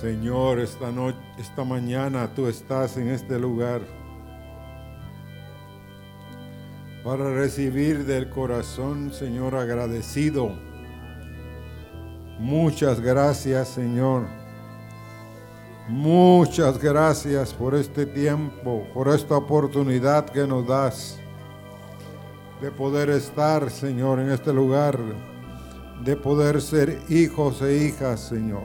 Señor, esta noche, esta mañana tú estás en este lugar para recibir del corazón, Señor, agradecido. Muchas gracias, Señor. Muchas gracias por este tiempo, por esta oportunidad que nos das de poder estar, Señor, en este lugar, de poder ser hijos e hijas, Señor.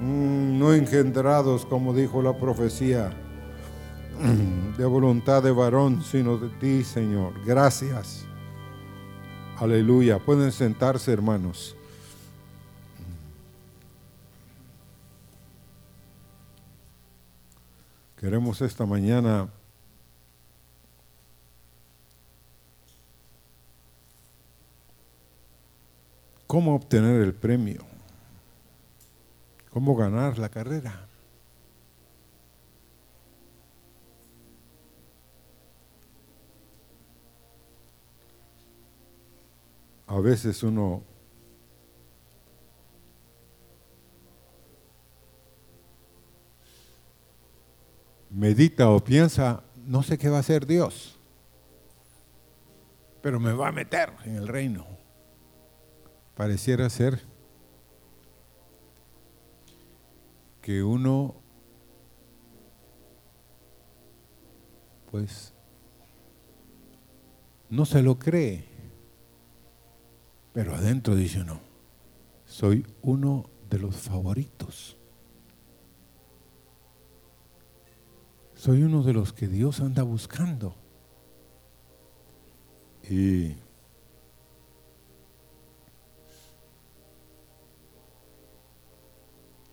Mm, no engendrados, como dijo la profecía, de voluntad de varón, sino de ti, Señor. Gracias. Aleluya. Pueden sentarse, hermanos. Queremos esta mañana cómo obtener el premio, cómo ganar la carrera. A veces uno medita o piensa, no sé qué va a hacer Dios, pero me va a meter en el reino pareciera ser que uno, pues, no se lo cree, pero adentro dice no, soy uno de los favoritos. Soy uno de los que Dios anda buscando. Y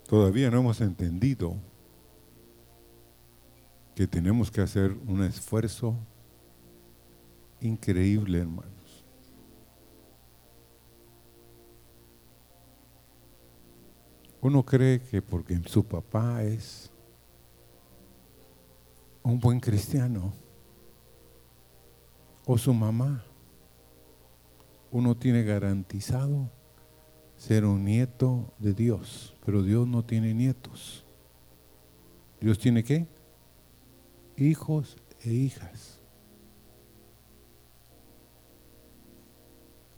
Todavía no hemos entendido que tenemos que hacer un esfuerzo increíble, hermanos. Uno cree que porque su papá es un buen cristiano o su mamá, uno tiene garantizado ser un nieto de Dios, pero Dios no tiene nietos. Dios tiene qué? Hijos e hijas.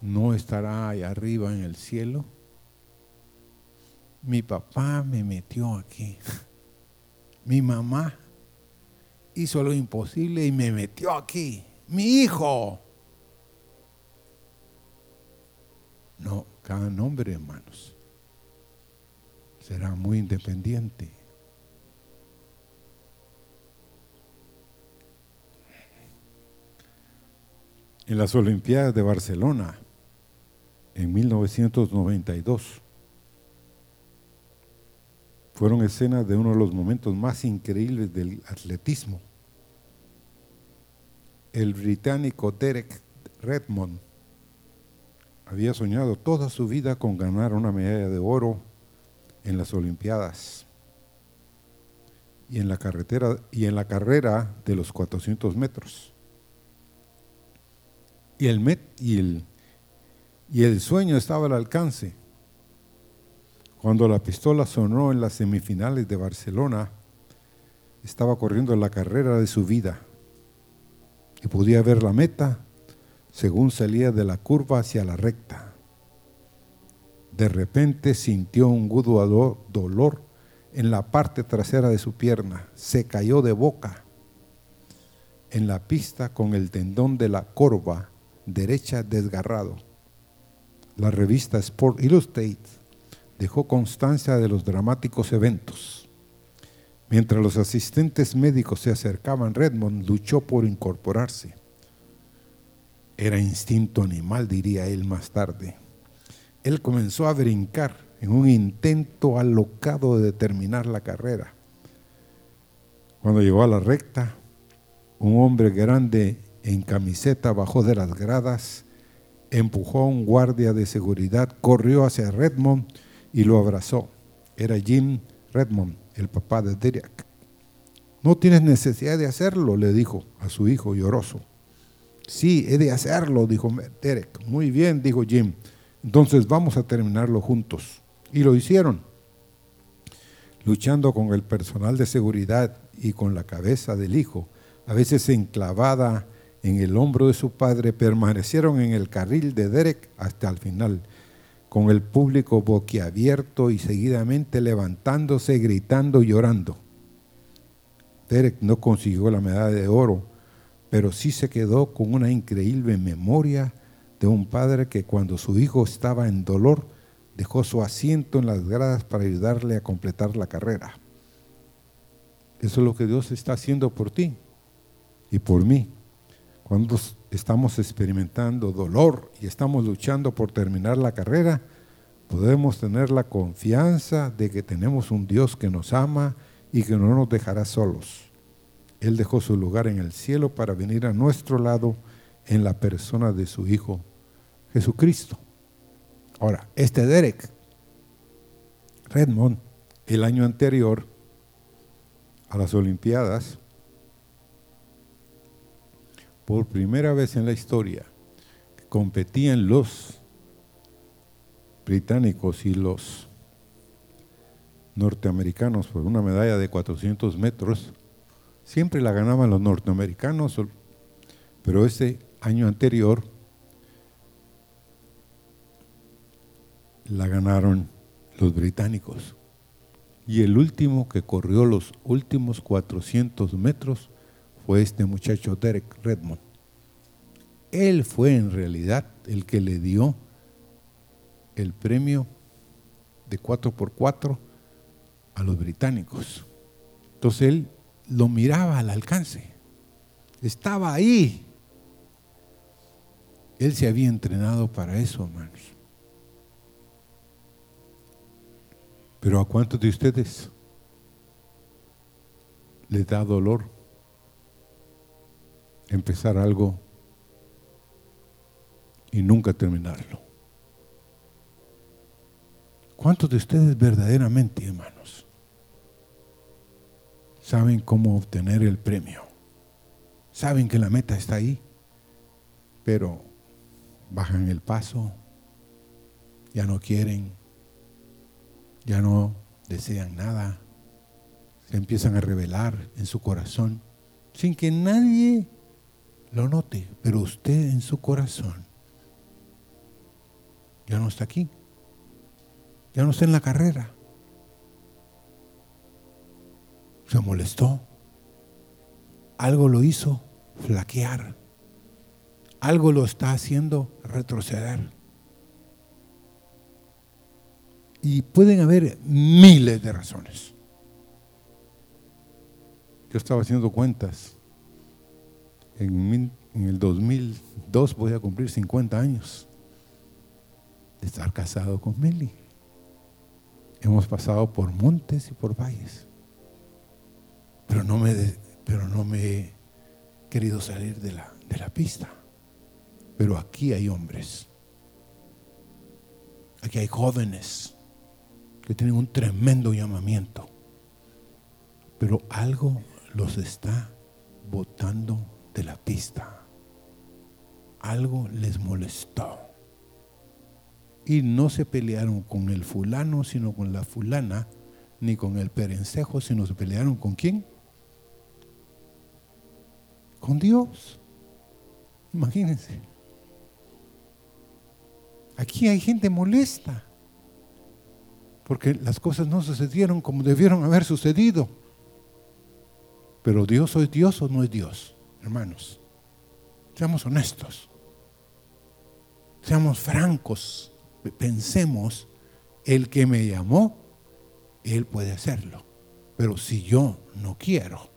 No estará ahí arriba en el cielo. Mi papá me metió aquí. Mi mamá hizo lo imposible y me metió aquí. Mi hijo. No, cada nombre, hermanos, será muy independiente. En las Olimpiadas de Barcelona, en 1992, fueron escenas de uno de los momentos más increíbles del atletismo. El británico Derek Redmond había soñado toda su vida con ganar una medalla de oro en las Olimpiadas y en la carretera y en la carrera de los 400 metros. Y el, met, y el, y el sueño estaba al alcance. Cuando la pistola sonó en las semifinales de Barcelona, estaba corriendo la carrera de su vida y podía ver la meta según salía de la curva hacia la recta. De repente sintió un gudo dolor en la parte trasera de su pierna. Se cayó de boca en la pista con el tendón de la corva derecha desgarrado. La revista Sport Illustrated dejó constancia de los dramáticos eventos. Mientras los asistentes médicos se acercaban, Redmond luchó por incorporarse. Era instinto animal, diría él más tarde. Él comenzó a brincar en un intento alocado de determinar la carrera. Cuando llegó a la recta, un hombre grande en camiseta bajó de las gradas, empujó a un guardia de seguridad, corrió hacia Redmond y lo abrazó. Era Jim Redmond, el papá de Derek. No tienes necesidad de hacerlo, le dijo a su hijo lloroso. Sí, he de hacerlo, dijo Derek. Muy bien, dijo Jim. Entonces vamos a terminarlo juntos. Y lo hicieron, luchando con el personal de seguridad y con la cabeza del hijo, a veces enclavada en el hombro de su padre, permanecieron en el carril de Derek hasta el final, con el público boquiabierto y seguidamente levantándose, gritando y llorando. Derek no consiguió la medalla de oro, pero sí se quedó con una increíble memoria de un padre que cuando su hijo estaba en dolor, dejó su asiento en las gradas para ayudarle a completar la carrera. Eso es lo que Dios está haciendo por ti y por mí. Cuando estamos experimentando dolor y estamos luchando por terminar la carrera, podemos tener la confianza de que tenemos un Dios que nos ama y que no nos dejará solos. Él dejó su lugar en el cielo para venir a nuestro lado en la persona de su Hijo Jesucristo. Ahora, este Derek Redmond, el año anterior a las Olimpiadas, por primera vez en la historia, competían los británicos y los norteamericanos por una medalla de 400 metros. Siempre la ganaban los norteamericanos, pero ese año anterior la ganaron los británicos. Y el último que corrió los últimos 400 metros fue este muchacho Derek Redmond. Él fue en realidad el que le dio el premio de 4x4 a los británicos. Entonces él lo miraba al alcance. Estaba ahí. Él se había entrenado para eso, hermanos. Pero ¿a cuántos de ustedes les da dolor empezar algo y nunca terminarlo. ¿Cuántos de ustedes verdaderamente, hermanos, saben cómo obtener el premio? Saben que la meta está ahí, pero bajan el paso, ya no quieren, ya no desean nada, se empiezan a revelar en su corazón sin que nadie lo note, pero usted en su corazón ya no está aquí, ya no está en la carrera. Se molestó, algo lo hizo flaquear, algo lo está haciendo retroceder. Y pueden haber miles de razones. Yo estaba haciendo cuentas en, el 2002 voy a cumplir 50 años de estar casado con Meli. Hemos pasado por montes y por valles. Pero no me, pero no me he querido salir de la, de la pista. Pero aquí hay hombres. Aquí hay jóvenes que tienen un tremendo llamamiento. Pero algo los está botando de la pista. Algo les molestó. Y no se pelearon con el fulano, sino con la fulana, ni con el perencejo, sino se pelearon con quién? Con Dios. Imagínense. Aquí hay gente molesta. Porque las cosas no sucedieron como debieron haber sucedido. Pero Dios es Dios o no es Dios hermanos. Seamos honestos. Seamos francos. Pensemos, el que me llamó, él puede hacerlo. Pero si yo no quiero,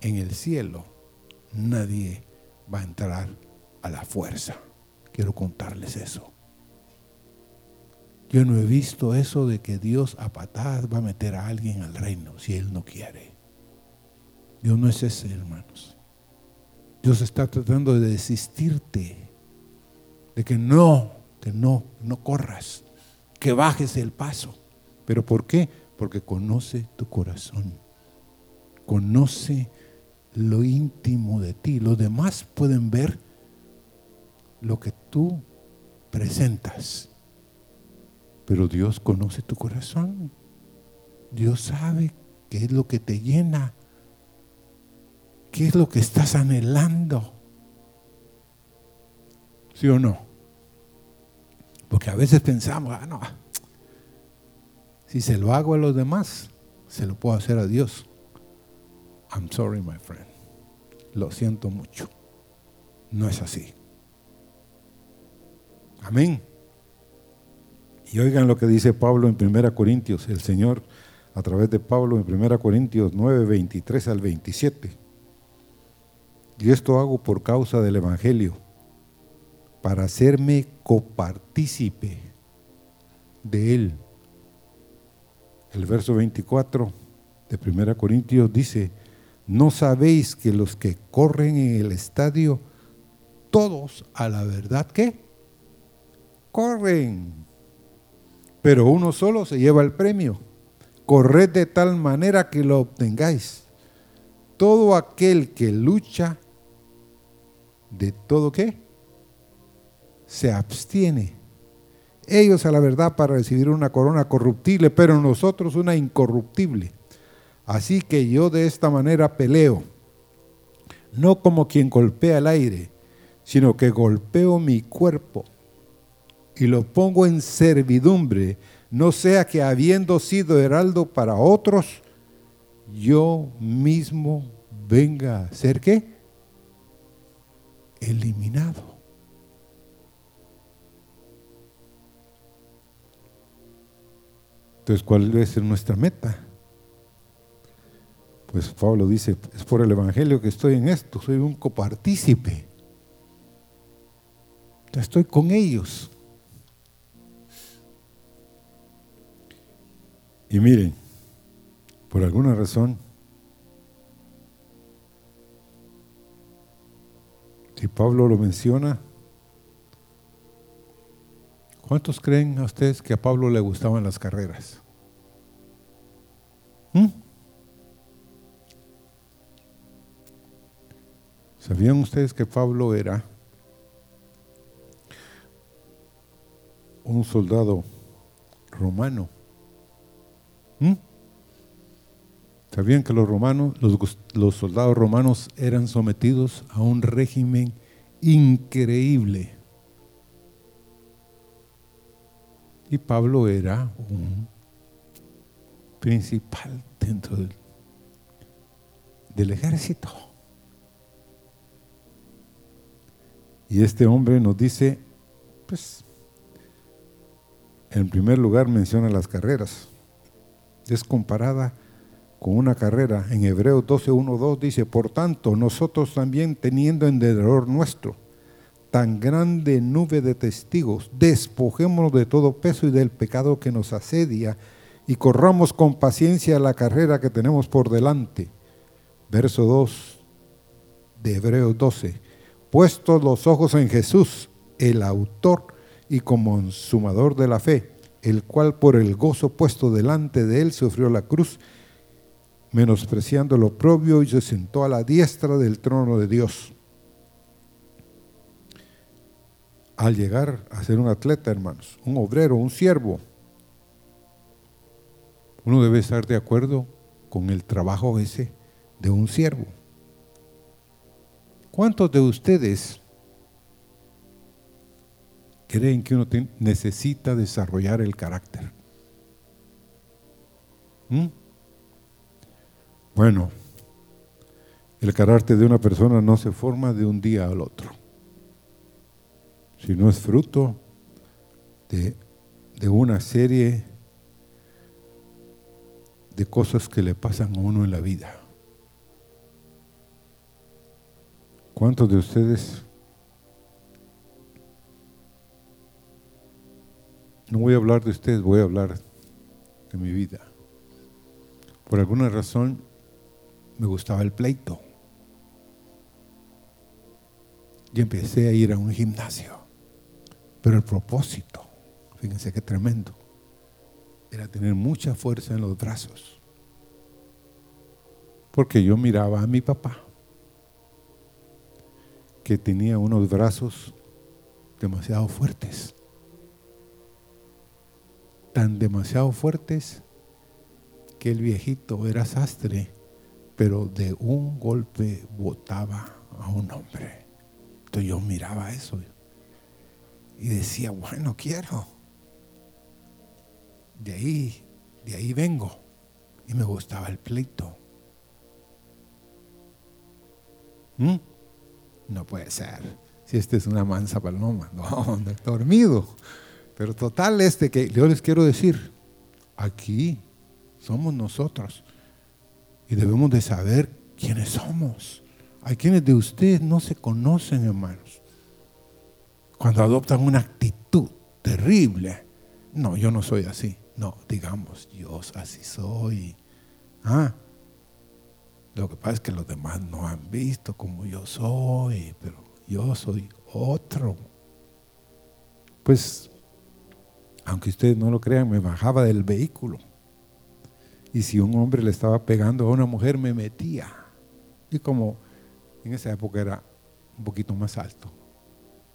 en el cielo nadie va a entrar a la fuerza. Quiero contarles eso. Yo no he visto eso de que Dios a patadas va a meter a alguien al reino si Él no quiere. Dios no es ese, hermanos. Dios está tratando de desistirte, de que no, que no, no corras, que bajes el paso. ¿Pero por qué? Porque conoce tu corazón, conoce lo íntimo de ti. Los demás pueden ver lo que tú presentas. Pero Dios conoce tu corazón. Dios sabe qué es lo que te llena. ¿Qué es lo que estás anhelando? ¿Sí o no? Porque a veces pensamos, ah, no, si se lo hago a los demás, se lo puedo hacer a Dios. I'm sorry, my friend. Lo siento mucho. No es así. Amén. Y oigan lo que dice Pablo en 1 Corintios, el Señor a través de Pablo en 1 Corintios 9, 23 al 27. Y esto hago por causa del Evangelio, para hacerme copartícipe de él. El verso 24 de 1 Corintios dice, ¿no sabéis que los que corren en el estadio, todos a la verdad que corren? Pero uno solo se lleva el premio. Corred de tal manera que lo obtengáis. Todo aquel que lucha, ¿de todo qué? Se abstiene. Ellos a la verdad para recibir una corona corruptible, pero nosotros una incorruptible. Así que yo de esta manera peleo, no como quien golpea el aire, sino que golpeo mi cuerpo y lo pongo en servidumbre no sea que habiendo sido heraldo para otros, yo mismo venga a ser qué? Eliminado. Entonces, ¿cuál debe ser nuestra meta? Pues Pablo dice, es por el Evangelio que estoy en esto, soy un copartícipe. Estoy con ellos. Y miren, por alguna razón, si Pablo lo menciona, ¿cuántos creen a ustedes que a Pablo le gustaban las carreras? ¿Mm? ¿Sabían ustedes que Pablo era un soldado romano? ¿Sabían que los romanos, los, soldados romanos eran sometidos a un régimen increíble? Y Pablo era un principal dentro del, ejército. Y este hombre nos dice, pues, en primer lugar menciona las carreras es comparada con una carrera. En Hebreos 12, 1, 2 dice, por tanto, nosotros también teniendo en derredor nuestro tan grande nube de testigos, despojémonos de todo peso y del pecado que nos asedia y corramos con paciencia la carrera que tenemos por delante. Verso 2 de Hebreos 12. Puestos los ojos en Jesús, el autor y consumador de la fe el cual por el gozo puesto delante de él sufrió la cruz, menospreciando lo propio y se sentó a la diestra del trono de Dios. Al llegar a ser un atleta, hermanos, un obrero, un siervo, uno debe estar de acuerdo con el trabajo ese de un siervo. ¿Cuántos de ustedes creen que uno necesita desarrollar el carácter. ¿Mm? Bueno, el carácter de una persona no se forma de un día al otro, sino es fruto de, de una serie de cosas que le pasan a uno en la vida. ¿Cuántos de ustedes No voy a hablar de ustedes, voy a hablar de mi vida. Por alguna razón me gustaba el pleito. Y empecé a ir a un gimnasio. Pero el propósito, fíjense qué tremendo, era tener mucha fuerza en los brazos. Porque yo miraba a mi papá, que tenía unos brazos demasiado fuertes tan demasiado fuertes que el viejito era sastre, pero de un golpe botaba a un hombre. Entonces yo miraba eso y decía, bueno, quiero. De ahí, de ahí vengo. Y me gustaba el pleito. ¿Mm? No puede ser. Si este es una mansa paloma. No, no dormido. Pero total, este que yo les quiero decir, aquí somos nosotros. Y debemos de saber quiénes somos. Hay quienes de ustedes no se conocen, hermanos. Cuando adoptan una actitud terrible. No, yo no soy así. No, digamos, Dios, así soy. Ah, lo que pasa es que los demás no han visto como yo soy, pero yo soy otro. Pues, aunque ustedes no lo crean, me bajaba del vehículo. Y si un hombre le estaba pegando a una mujer, me metía. Y como en esa época era un poquito más alto,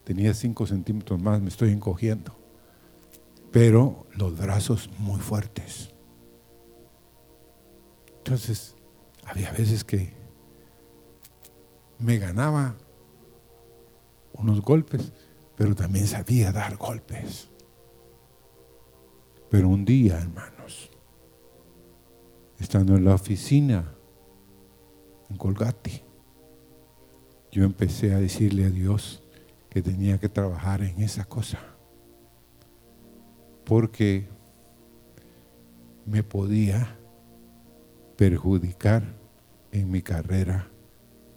tenía cinco centímetros más, me estoy encogiendo. Pero los brazos muy fuertes. Entonces, había veces que me ganaba unos golpes, pero también sabía dar golpes. Pero un día, hermanos, estando en la oficina en Colgate, yo empecé a decirle a Dios que tenía que trabajar en esa cosa, porque me podía perjudicar en mi carrera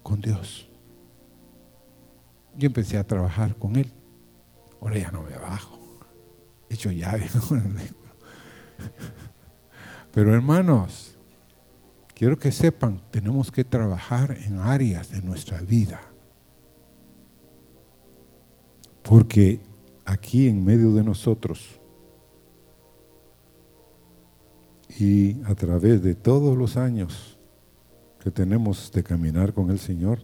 con Dios. Yo empecé a trabajar con Él. Ahora ya no me bajo. He hecho llave. Pero hermanos, quiero que sepan, tenemos que trabajar en áreas de nuestra vida. Porque aquí en medio de nosotros y a través de todos los años que tenemos de caminar con el Señor,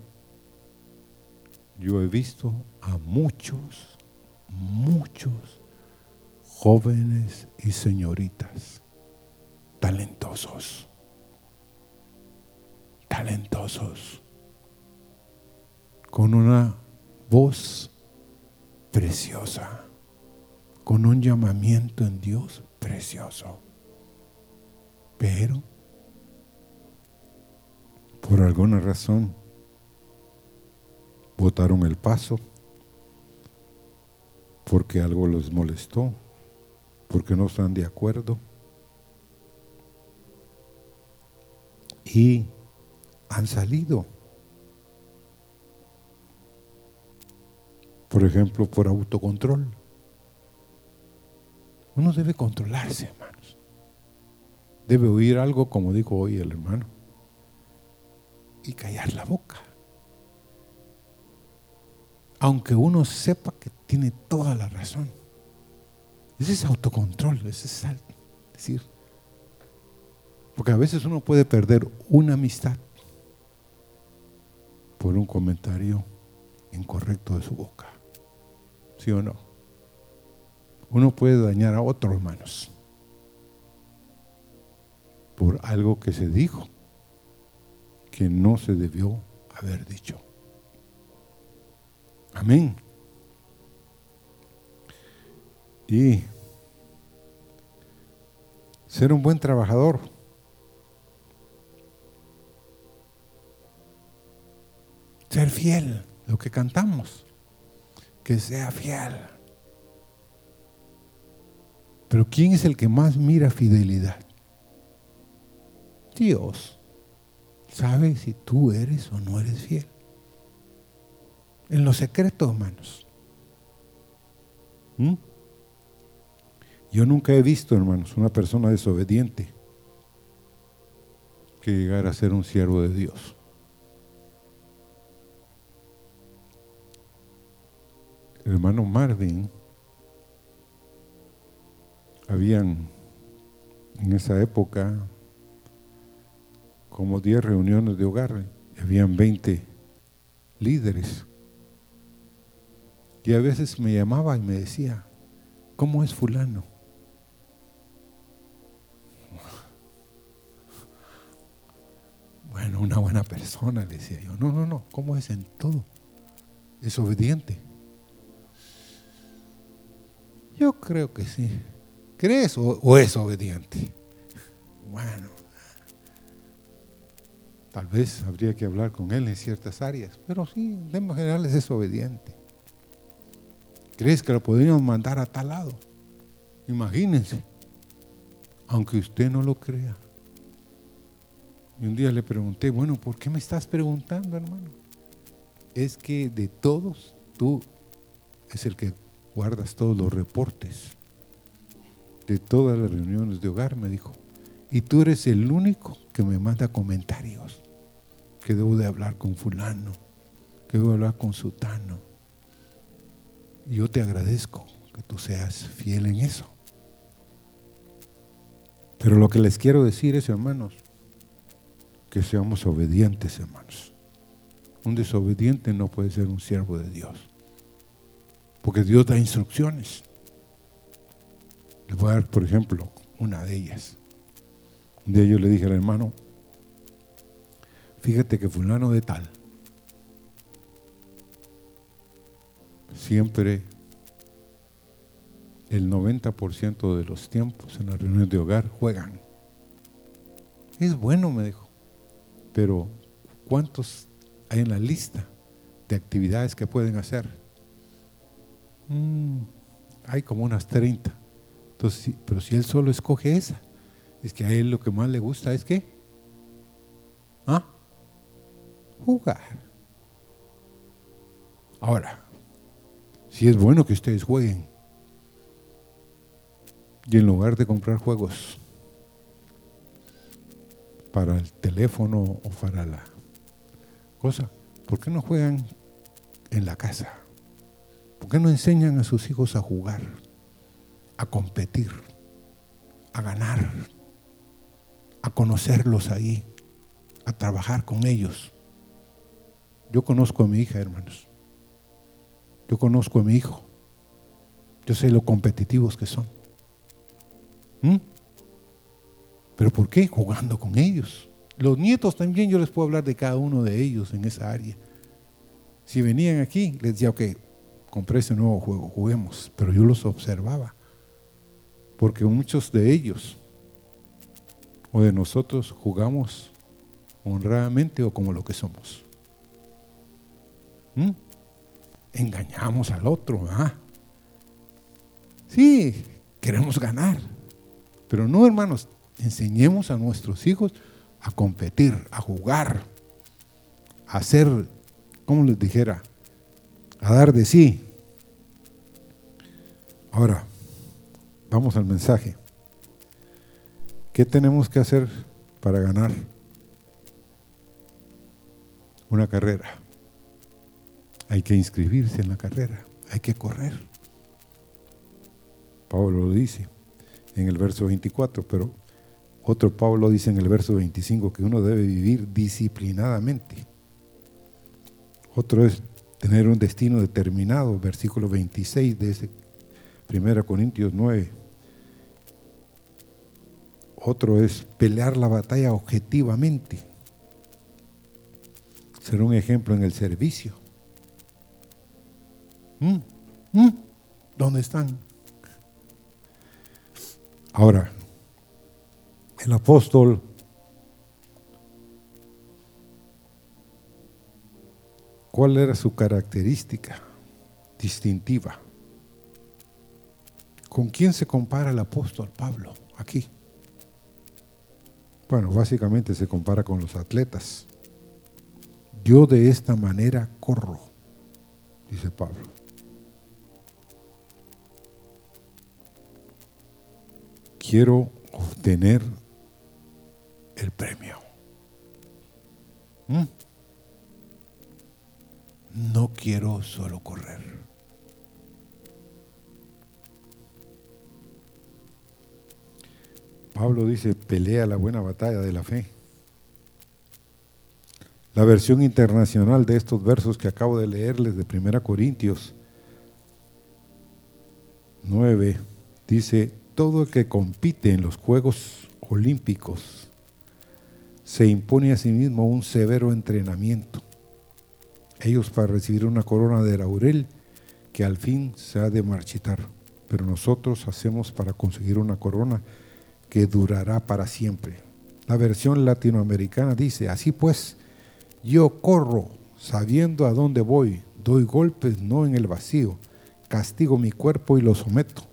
yo he visto a muchos, muchos jóvenes y señoritas talentosos, talentosos, con una voz preciosa, con un llamamiento en Dios precioso. Pero por alguna razón votaron el paso porque algo los molestó, porque no están de acuerdo. Y han salido. Por ejemplo, por autocontrol. Uno debe controlarse, hermanos. Debe oír algo como dijo hoy el hermano y callar la boca. Aunque uno sepa que tiene toda la razón. Ese es autocontrol, ese es decir. Porque a veces uno puede perder una amistad por un comentario incorrecto de su boca. ¿Sí o no? Uno puede dañar a otros hermanos por algo que se dijo que no se debió haber dicho. Amén. Y ser un buen trabajador. Ser fiel, lo que cantamos, que sea fiel. Pero ¿quién es el que más mira fidelidad? Dios sabe si tú eres o no eres fiel. En los secretos, hermanos. ¿Mm? Yo nunca he visto, hermanos, una persona desobediente que llegara a ser un siervo de Dios. hermano Marvin, habían en esa época como 10 reuniones de hogar, y habían 20 líderes. Y a veces me llamaba y me decía, ¿cómo es fulano? Bueno, una buena persona, decía yo. No, no, no, ¿cómo es en todo? Es obediente. Yo creo que sí. ¿Crees o, es obediente? Bueno, tal vez habría que hablar con él en ciertas áreas, pero sí, en general generales es obediente. ¿Crees que lo podríamos mandar a tal lado? Imagínense, aunque usted no lo crea. Y un día le pregunté, bueno, ¿por qué me estás preguntando, hermano? Es que de todos, tú es el que guardas todos los reportes de todas las reuniones de hogar, me dijo. Y tú eres el único que me manda comentarios, que debo de hablar con fulano, que debo de hablar con sutano. Yo te agradezco que tú seas fiel en eso. Pero lo que les quiero decir es, hermanos, que seamos obedientes, hermanos. Un desobediente no puede ser un siervo de Dios. Porque Dios da instrucciones. Les voy a dar, por ejemplo, una de ellas. Un día yo le dije al hermano, fíjate que fulano de tal siempre el 90% de los tiempos en las reuniones de hogar juegan. Es bueno, me dijo, pero ¿cuántos hay en la lista de actividades que pueden hacer? Mm, hay como unas 30. Entonces, pero si él solo escoge esa, es que a él lo que más le gusta es que, ¿ah? Jugar. Ahora, si es bueno que ustedes jueguen, y en lugar de comprar juegos para el teléfono o para la cosa, ¿por qué no juegan en la casa? ¿Por qué no enseñan a sus hijos a jugar, a competir, a ganar, a conocerlos ahí, a trabajar con ellos? Yo conozco a mi hija, hermanos. Yo conozco a mi hijo. Yo sé lo competitivos que son. ¿Mm? ¿Pero por qué? Jugando con ellos. Los nietos también, yo les puedo hablar de cada uno de ellos en esa área. Si venían aquí, les decía, ok, compré ese nuevo juego, juguemos. Pero yo los observaba. Porque muchos de ellos o de nosotros jugamos honradamente o como lo que somos. ¿Mm? Engañamos al otro, ¿ah? Sí, queremos ganar. Pero no, hermanos, enseñemos a nuestros hijos a competir, a jugar, a hacer, como les dijera, a dar de sí. Ahora, vamos al mensaje. ¿Qué tenemos que hacer para ganar una carrera? Hay que inscribirse en la carrera, hay que correr. Pablo lo dice en el verso 24, pero otro Pablo dice en el verso 25 que uno debe vivir disciplinadamente. Otro es tener un destino determinado, versículo 26 de ese 1 Corintios 9. Otro es pelear la batalla objetivamente. Ser un ejemplo en el servicio. ¿Mm? ¿Mm? ¿Dónde están? Ahora, el apóstol ¿cuál era su característica distintiva? ¿Con quién se compara el apóstol Pablo aquí? Bueno, básicamente se compara con los atletas. Yo de esta manera corro, dice Pablo. quiero obtener el premio. ¿Mm? No quiero solo correr. Pablo dice, pelea la buena batalla de la fe. La versión internacional de estos versos que acabo de leerles de 1 Corintios 9 dice, todo el que compite en los Juegos Olímpicos se impone a sí mismo un severo entrenamiento. Ellos para recibir una corona de laurel que al fin se ha de marchitar, pero nosotros hacemos para conseguir una corona que durará para siempre. La versión latinoamericana dice, así pues, yo corro sabiendo a dónde voy, doy golpes no en el vacío, castigo mi cuerpo y lo someto,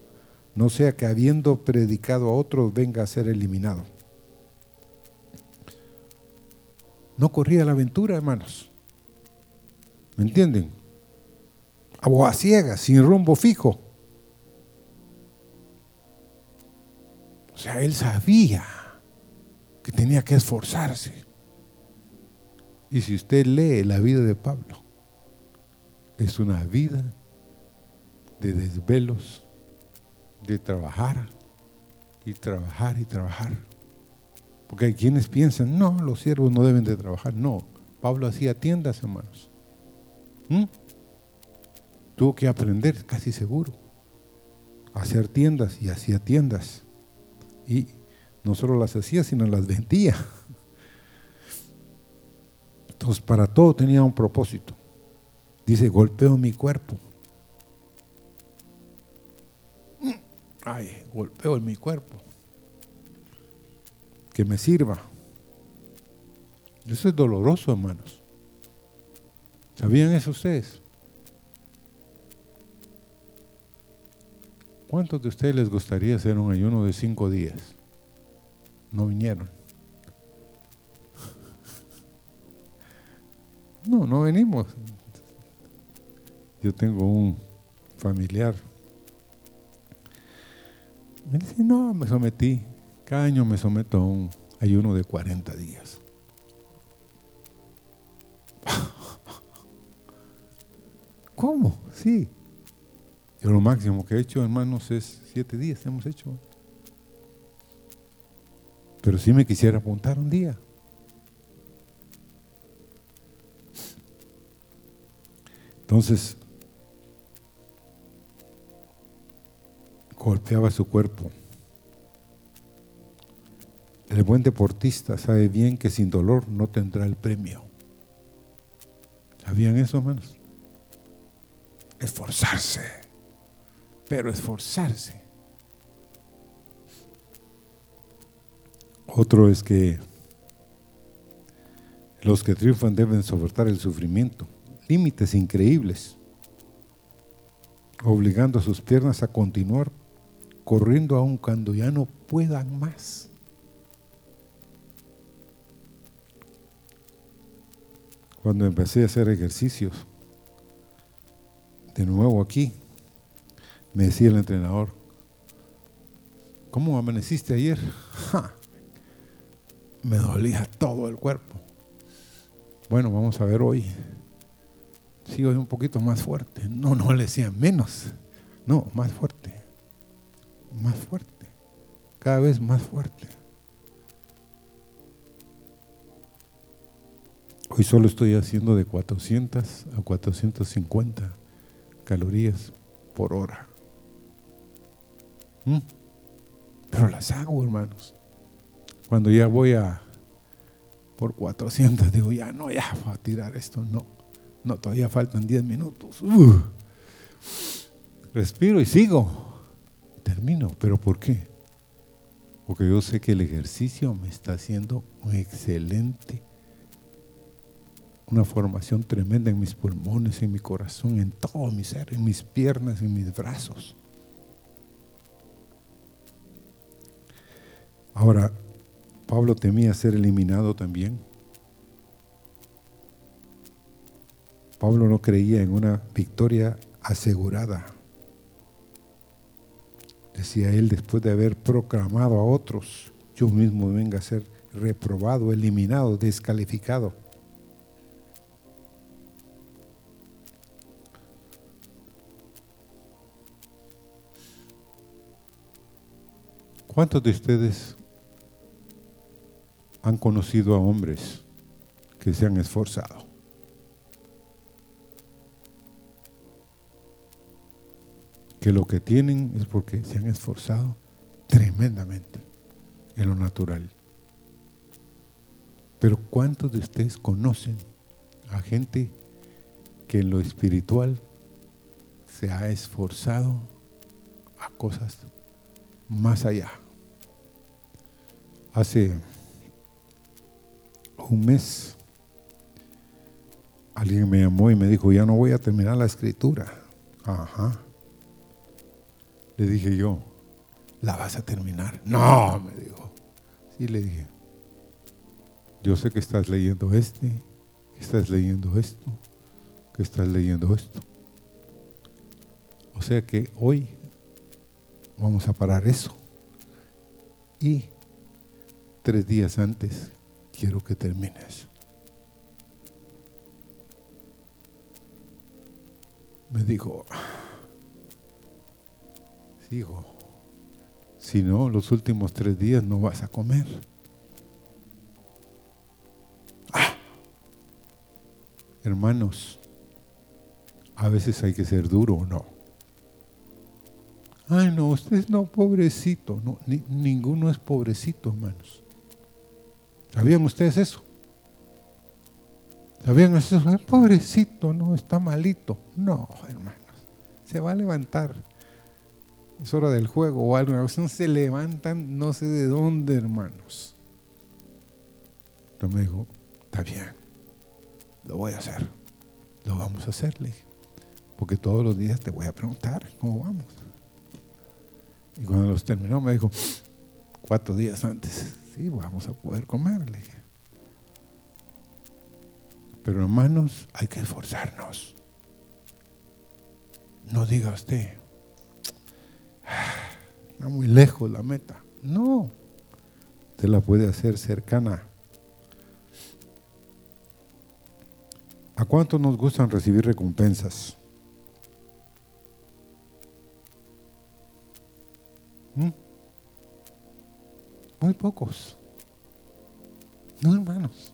no sea que habiendo predicado a otros venga a ser eliminado. no corría la aventura, hermanos. ¿Me entienden? A sin rumbo fijo. O sea, él sabía que tenía que esforzarse. Y si usted lee la vida de Pablo, es una vida de desvelos, de trabajar y trabajar y trabajar. Porque hay quienes piensan, no, los siervos no deben de trabajar. No, Pablo hacía tiendas, hermanos. ¿Mm? Tuvo que aprender, casi seguro, a hacer tiendas y hacía tiendas. Y no solo las hacía, sino las vendía. Entonces, para todo tenía un propósito. Dice, golpeo mi cuerpo. Ay, golpeo en mi cuerpo que me sirva. Eso es doloroso, hermanos. ¿Sabían eso ustedes? ¿Cuántos de ustedes les gustaría hacer un ayuno de cinco días? No vinieron. No, no venimos. Yo tengo un familiar. Me dice, no, me sometí. Cada año me someto a un ayuno de 40 días. ¿Cómo? Sí. Yo lo máximo que he hecho, hermanos, es siete días hemos hecho. Pero sí me quisiera apuntar un día. Entonces, golpeaba su cuerpo. El buen deportista sabe bien que sin dolor no tendrá el premio. ¿Sabían eso, hermanos? Esforzarse, pero esforzarse. Otro es que los que triunfan deben soportar el sufrimiento, límites increíbles, obligando a sus piernas a continuar corriendo aun cuando ya no puedan más. cuando empecé a hacer ejercicios, de nuevo aquí, me decía el entrenador, ¿cómo amaneciste ayer? me dolía todo el cuerpo. Bueno, vamos a ver hoy. Sigo un poquito más fuerte. No, no le decía menos. No, más fuerte. Más fuerte. Cada vez más fuerte. Hoy solo estoy haciendo de 400 a 450 calorías por hora. ¿Mm? Pero las hago, hermanos. Cuando ya voy a por 400, digo, ya no, ya voy a tirar esto. No, no, todavía faltan 10 minutos. Respiro y sigo. Termino. ¿Pero por qué? Porque yo sé que el ejercicio me está haciendo un excelente una formación tremenda en mis pulmones, en mi corazón, en todo mi ser, en mis piernas, en mis brazos. Ahora, Pablo temía ser eliminado también. Pablo no creía en una victoria asegurada. Decía él, después de haber proclamado a otros, yo mismo venga a ser reprobado, eliminado, descalificado. ¿Cuántos de ustedes han conocido a hombres que se han esforzado? Que lo que tienen es porque se han esforzado tremendamente en lo natural. Pero ¿cuántos de ustedes conocen a gente que en lo espiritual se ha esforzado a cosas más allá? Hace un mes alguien me llamó y me dijo, ya no voy a terminar la escritura. Ajá. Le dije yo, ¿la vas a terminar? No, me dijo. Sí, le dije. Yo sé que estás leyendo este, que estás leyendo esto, que estás leyendo esto. O sea que hoy vamos a parar eso. Y tres días antes quiero que termines. Me dijo, sigo, si no, los últimos tres días no vas a comer. Ah. Hermanos, a veces hay que ser duro o no. Ay, no, usted no, pobrecito. No, ninguno es pobrecito, hermanos. ¿Sabían ustedes eso? ¿Sabían eso? pobrecito, no, está malito. No, hermanos, se va a levantar. Es hora del juego o algo. No se levantan, no sé de dónde, hermanos. Pero me dijo, está bien, lo voy a hacer. Lo vamos a hacer, le dije. Porque todos los días te voy a preguntar cómo vamos. Y cuando los terminó me dijo, cuatro días antes, sí, vamos a poder comer, le dije. Pero hermanos, hay que esforzarnos. No diga usted, ah, está muy lejos la meta. No, usted la puede hacer cercana. ¿A cuánto nos gustan recibir recompensas? ¿Mm? Muy pocos. No, hermanos.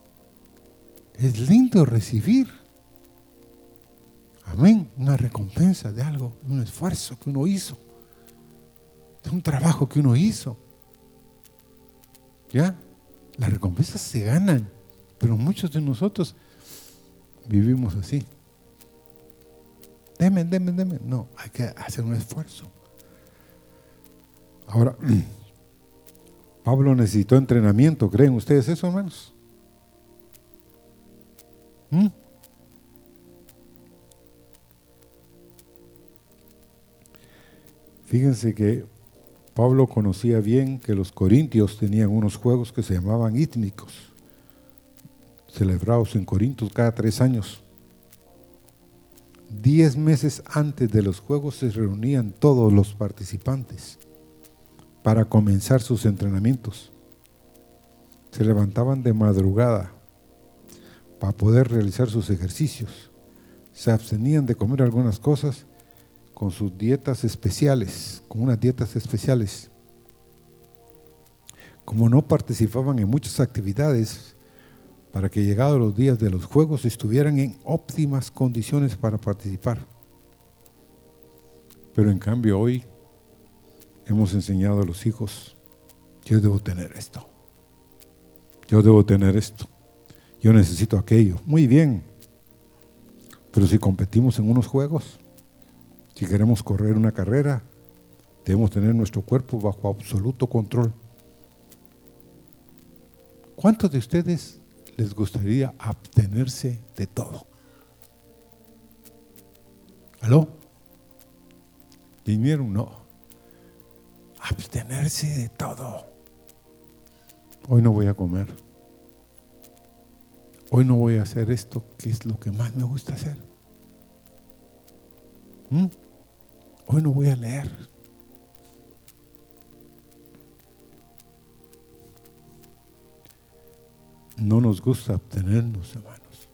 Es lindo recibir. Amén. Una recompensa de algo, un esfuerzo que uno hizo, de un trabajo que uno hizo. ¿Ya? Las recompensas se ganan, pero muchos de nosotros vivimos así. Deme, deme, deme. No, hay que hacer un esfuerzo. Ahora, Pablo necesitó entrenamiento, ¿creen ustedes eso, hermanos? ¿Mm? Fíjense que Pablo conocía bien que los corintios tenían unos juegos que se llamaban ítmicos, celebrados en Corintios cada tres años. Diez meses antes de los juegos se reunían todos los participantes para comenzar sus entrenamientos. Se levantaban de madrugada para poder realizar sus ejercicios. Se abstenían de comer algunas cosas con sus dietas especiales, con unas dietas especiales. Como no participaban en muchas actividades, para que llegados los días de los juegos estuvieran en óptimas condiciones para participar. Pero en cambio hoy hemos enseñado a los hijos, yo debo tener esto, yo debo tener esto yo necesito aquello. Muy bien. Pero si competimos en unos juegos, si queremos correr una carrera, debemos tener nuestro cuerpo bajo absoluto control. ¿Cuántos de ustedes les gustaría abstenerse de todo? ¿Aló? ¿Vinieron? No. Abstenerse de todo. Hoy no voy a comer. Hoy no voy a hacer esto, que es lo que más me gusta hacer. ¿Mm? Hoy no voy a leer. No nos gusta obtenernos, hermanos.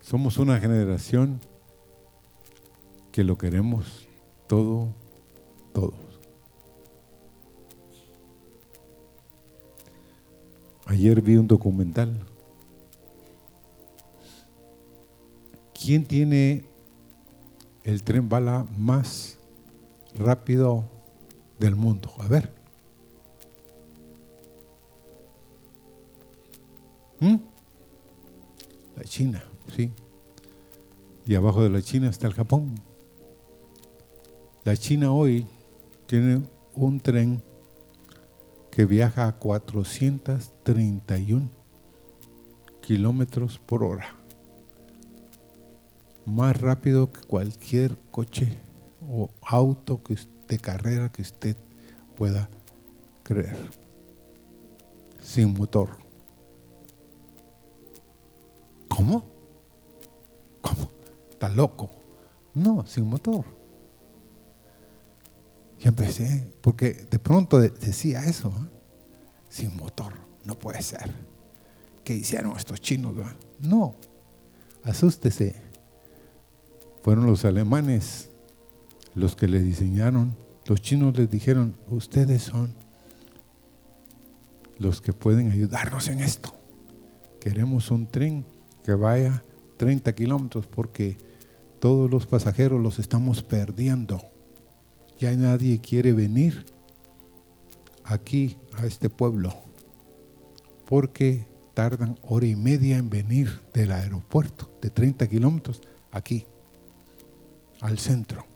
Somos una generación que lo queremos todo, todo. Ayer vi un documental ¿Quién tiene el tren bala más rápido del mundo? A ver. ¿Mm? La China, sí. Y abajo de la China está el Japón. La China hoy tiene un tren que viaja a 431 kilómetros por hora. Más rápido que cualquier coche o auto de carrera que usted pueda creer. Sin motor. ¿Cómo? ¿Cómo? ¿Está loco? No, sin motor. Empecé, porque de pronto decía eso, sin motor, no puede ser. ¿Qué hicieron estos chinos? No, asústese. Fueron los alemanes los que le diseñaron. Los chinos les dijeron, ustedes son los que pueden ayudarnos en esto. Queremos un tren que vaya 30 kilómetros porque todos los pasajeros los estamos perdiendo. Ya nadie quiere venir aquí a este pueblo porque tardan hora y media en venir del aeropuerto de 30 kilómetros aquí al centro.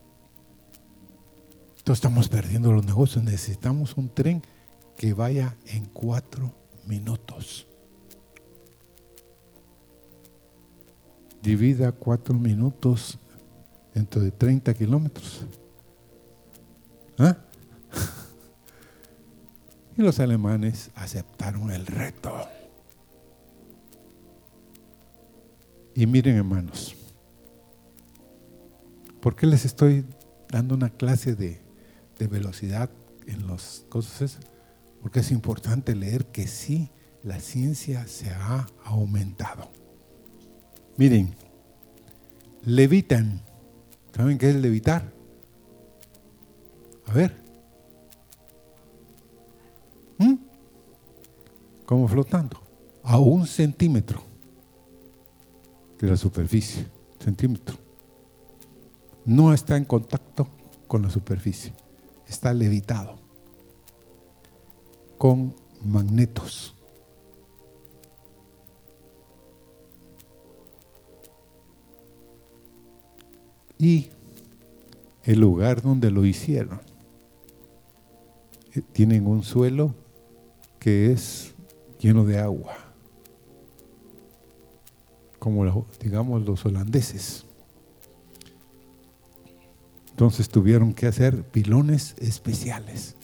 Entonces estamos perdiendo los negocios. Necesitamos un tren que vaya en cuatro minutos. Divida cuatro minutos dentro de 30 kilómetros. ¿Ah? Y los alemanes aceptaron el reto. Y miren hermanos, ¿por qué les estoy dando una clase de, de velocidad en las cosas? Porque es importante leer que sí, la ciencia se ha aumentado. Miren, levitan. ¿Saben qué es levitar? A ver. ¿Mm? Como flotando. A un centímetro de la superficie. Centímetro. No está en contacto con la superficie. Está levitado. Con magnetos. Y el lugar donde lo hicieron tienen un suelo que es lleno de agua, como digamos los holandeses. Entonces tuvieron que hacer pilones especiales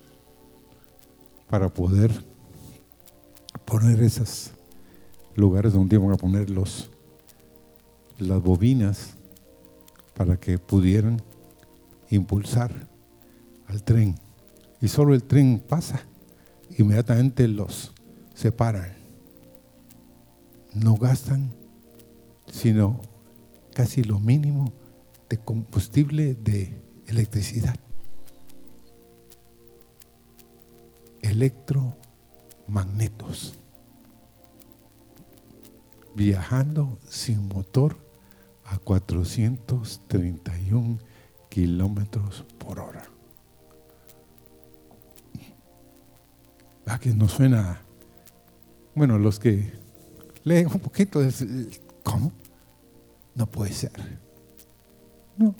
para poder poner esos lugares donde iban a poner los, las bobinas para que pudieran impulsar al tren y solo el tren pasa, inmediatamente los separan. No gastan sino casi lo mínimo de combustible de electricidad. Electromagnetos. Viajando sin motor a 431 kilómetros por hora. ¿A que nos suena? Bueno, los que leen un poquito, ¿cómo? No puede ser. No.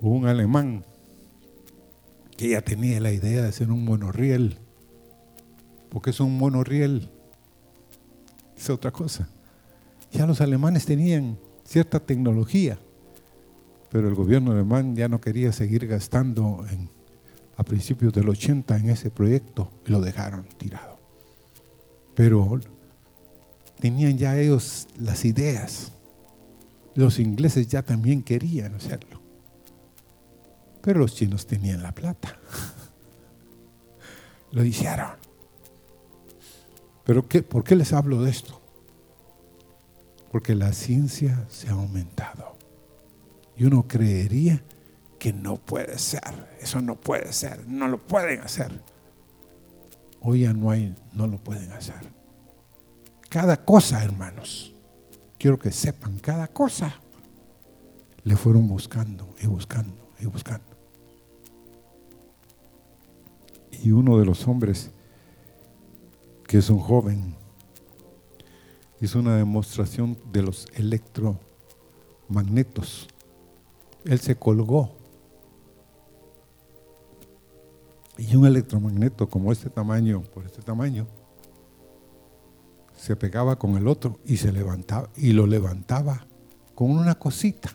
Un alemán que ya tenía la idea de hacer un monorriel. Porque es un monorriel. Es otra cosa. Ya los alemanes tenían cierta tecnología, pero el gobierno alemán ya no quería seguir gastando en a principios del 80 en ese proyecto lo dejaron tirado. Pero tenían ya ellos las ideas. Los ingleses ya también querían hacerlo. Pero los chinos tenían la plata. lo hicieron. ¿Pero qué, por qué les hablo de esto? Porque la ciencia se ha aumentado. Y uno creería que no puede ser, eso no puede ser, no lo pueden hacer. Hoy ya no hay, no lo pueden hacer. Cada cosa, hermanos, quiero que sepan, cada cosa le fueron buscando y buscando y buscando. Y uno de los hombres, que es un joven, hizo una demostración de los electromagnetos. Él se colgó. Y un electromagneto como este tamaño, por este tamaño, se pegaba con el otro y se levantaba y lo levantaba con una cosita.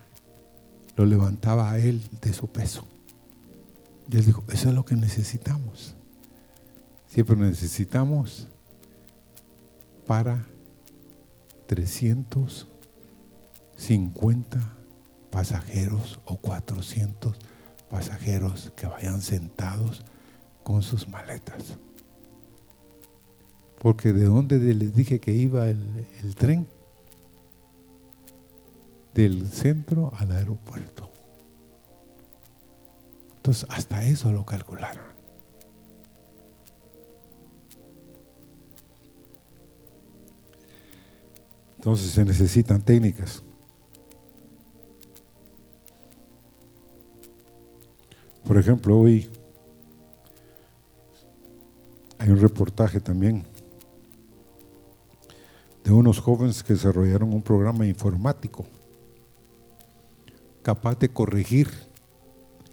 Lo levantaba a él de su peso. Y él dijo, eso es lo que necesitamos. Siempre necesitamos para 350 pasajeros o 400 pasajeros que vayan sentados con sus maletas. Porque de dónde les dije que iba el, el tren? Del centro al aeropuerto. Entonces, hasta eso lo calcularon. Entonces se necesitan técnicas. Por ejemplo, hoy hay un reportaje también de unos jóvenes que desarrollaron un programa informático capaz de corregir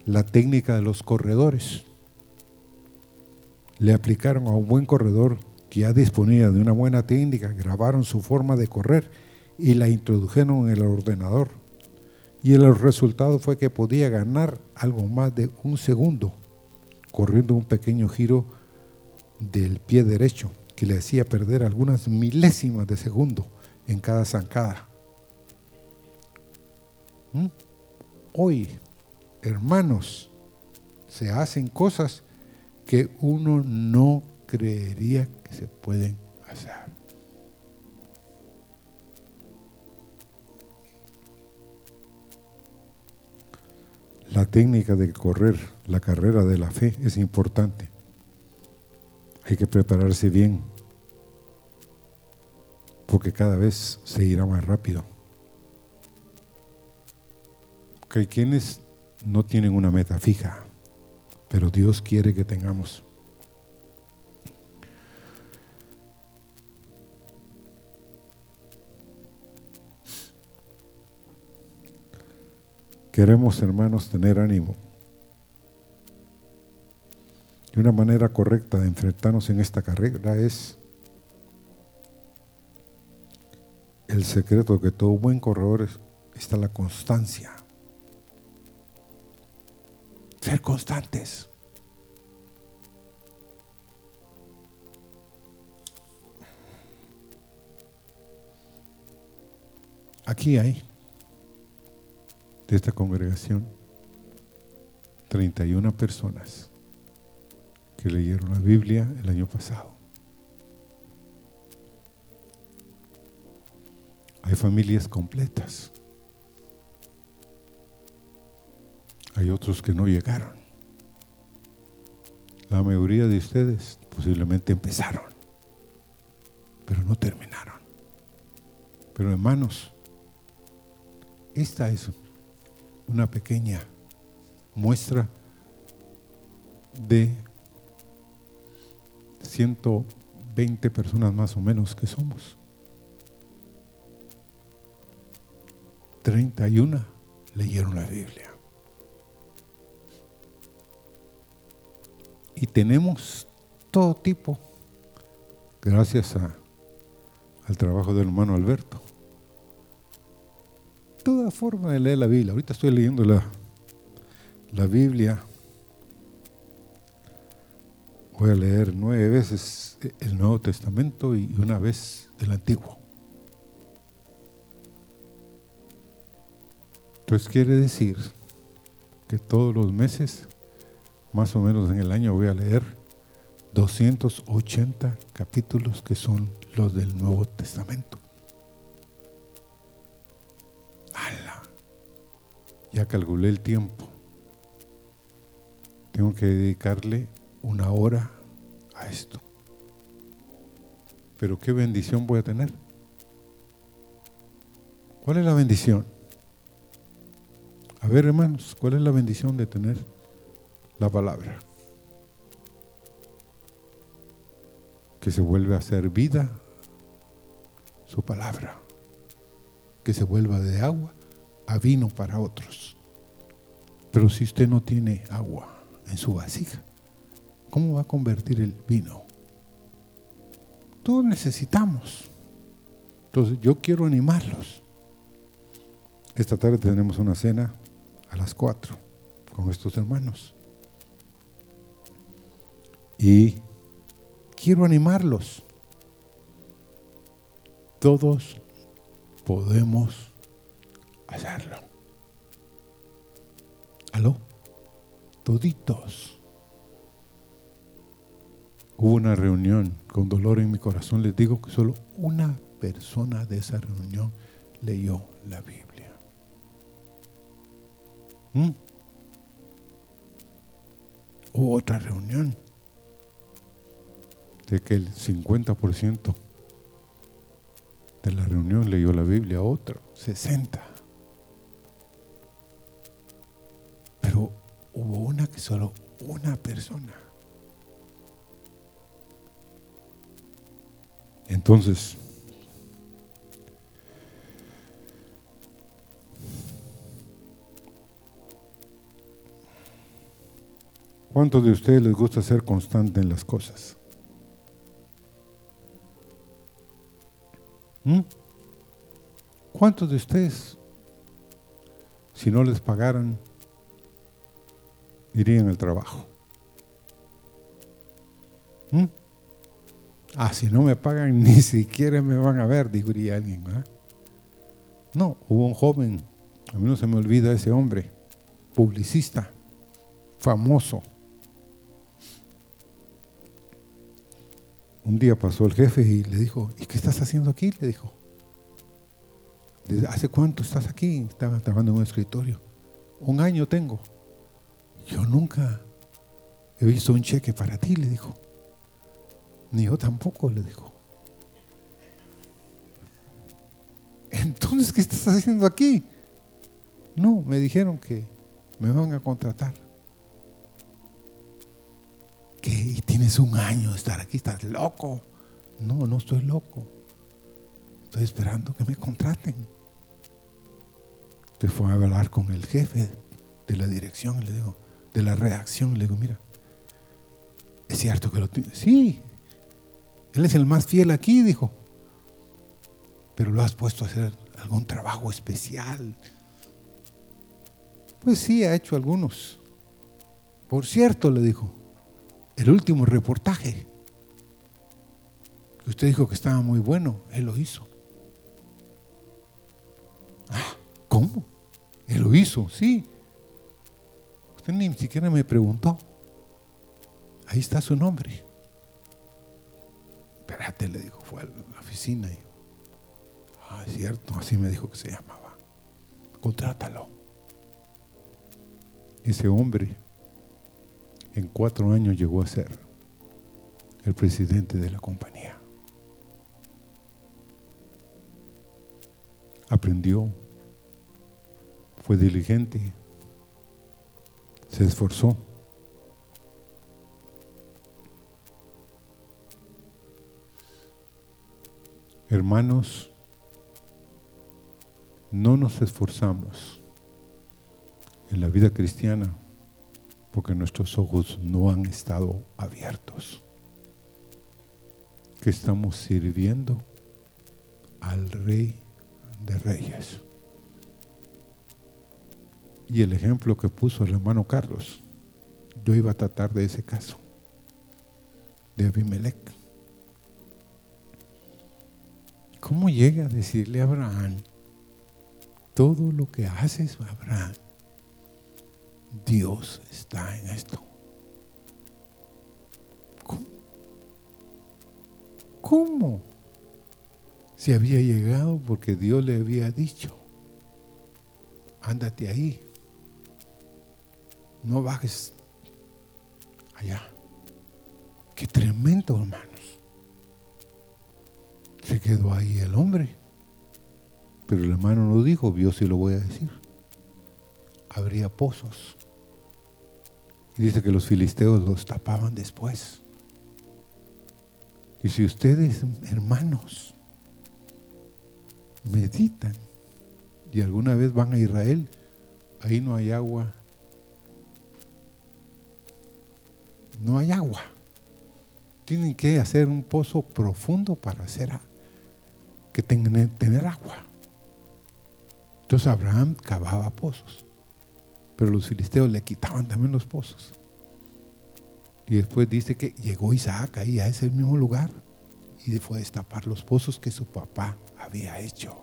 la técnica de los corredores. Le aplicaron a un buen corredor que ya disponía de una buena técnica, grabaron su forma de correr y la introdujeron en el ordenador. Y el resultado fue que podía ganar algo más de un segundo corriendo un pequeño giro del pie derecho que le hacía perder algunas milésimas de segundo en cada zancada. ¿Mm? Hoy, hermanos, se hacen cosas que uno no creería que se pueden hacer. La técnica de correr la carrera de la fe es importante. Hay que prepararse bien, porque cada vez se irá más rápido. Que hay quienes no tienen una meta fija, pero Dios quiere que tengamos. Queremos, hermanos, tener ánimo. Y una manera correcta de enfrentarnos en esta carrera es el secreto que todo buen corredor está la constancia. Ser constantes. Aquí hay de esta congregación 31 personas que leyeron la Biblia el año pasado. Hay familias completas. Hay otros que no llegaron. La mayoría de ustedes posiblemente empezaron, pero no terminaron. Pero hermanos, esta es una pequeña muestra de 120 personas más o menos que somos. 31 leyeron la Biblia. Y tenemos todo tipo, gracias a, al trabajo del hermano Alberto toda forma de leer la Biblia. Ahorita estoy leyendo la, la Biblia. Voy a leer nueve veces el Nuevo Testamento y una vez el Antiguo. Entonces quiere decir que todos los meses, más o menos en el año, voy a leer 280 capítulos que son los del Nuevo Testamento. Ya calculé el tiempo. Tengo que dedicarle una hora a esto. Pero qué bendición voy a tener. ¿Cuál es la bendición? A ver, hermanos, ¿cuál es la bendición de tener la palabra? Que se vuelve a hacer vida, su palabra, que se vuelva de agua a vino para otros. Pero si usted no tiene agua en su vasija, ¿cómo va a convertir el vino? Todos necesitamos. Entonces yo quiero animarlos. Esta tarde tenemos una cena a las 4 con estos hermanos. Y quiero animarlos. Todos podemos hacerlo. ¿Aló? Toditos. Hubo una reunión con dolor en mi corazón. Les digo que solo una persona de esa reunión leyó la Biblia. ¿Mm? Hubo otra reunión de que el 50% de la reunión leyó la Biblia, otro 60. Pero hubo una que solo una persona. Entonces, ¿cuántos de ustedes les gusta ser constante en las cosas? ¿Mm? ¿Cuántos de ustedes, si no les pagaran, irían al trabajo? ¿Mm? Ah, si no me pagan, ni siquiera me van a ver, diría alguien. No, hubo un joven, a mí no se me olvida ese hombre, publicista, famoso. Un día pasó el jefe y le dijo, ¿y qué estás haciendo aquí? Le dijo. ¿Hace cuánto estás aquí? Estaba trabajando en un escritorio. Un año tengo. Yo nunca he visto un cheque para ti, le dijo. Ni yo tampoco, le dijo. Entonces, ¿qué estás haciendo aquí? No, me dijeron que me van a contratar. ¿Qué? Tienes un año de estar aquí, estás loco. No, no estoy loco. Estoy esperando que me contraten. Te fue a hablar con el jefe de la dirección, le digo, de la redacción, le digo, mira, es cierto que lo tienes. Sí, él es el más fiel aquí, dijo. Pero lo has puesto a hacer algún trabajo especial. Pues sí, ha hecho algunos. Por cierto, le dijo, el último reportaje, que usted dijo que estaba muy bueno, él lo hizo. Ah, ¿cómo? Él lo hizo, sí. Usted ni siquiera me preguntó. Ahí está su nombre. Espérate, le dijo, fue a la oficina. Y, ah, es cierto, así me dijo que se llamaba. Contrátalo. Ese hombre en cuatro años llegó a ser el presidente de la compañía. Aprendió, fue diligente, se esforzó. Hermanos, no nos esforzamos en la vida cristiana porque nuestros ojos no han estado abiertos. Que estamos sirviendo al Rey de Reyes. Y el ejemplo que puso el hermano Carlos, yo iba a tratar de ese caso, de Abimelech. ¿Cómo llega a decirle a Abraham, todo lo que haces, Abraham, Dios está en esto. ¿Cómo? ¿Cómo? Si había llegado porque Dios le había dicho, ándate ahí, no bajes allá. Qué tremendo, hermanos. Se quedó ahí el hombre. Pero el hermano no dijo, Dios sí lo voy a decir. Habría pozos. Y dice que los filisteos los tapaban después. Y si ustedes, hermanos, meditan y alguna vez van a Israel, ahí no hay agua. No hay agua. Tienen que hacer un pozo profundo para hacer que tengan, tener agua. Entonces Abraham cavaba pozos, pero los filisteos le quitaban también los pozos. Y después dice que llegó Isaac ahí a ese mismo lugar y fue a destapar los pozos que su papá había hecho.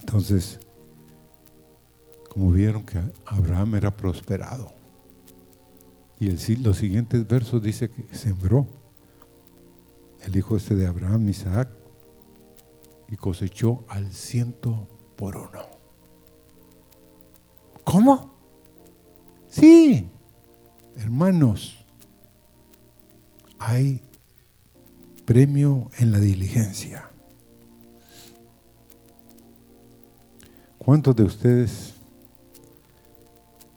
Entonces, como vieron que Abraham era prosperado. Y el, los siguientes versos dice que sembró el hijo este de Abraham, Isaac, y cosechó al ciento por uno. ¿Cómo? Sí, hermanos, hay premio en la diligencia. ¿Cuántos de ustedes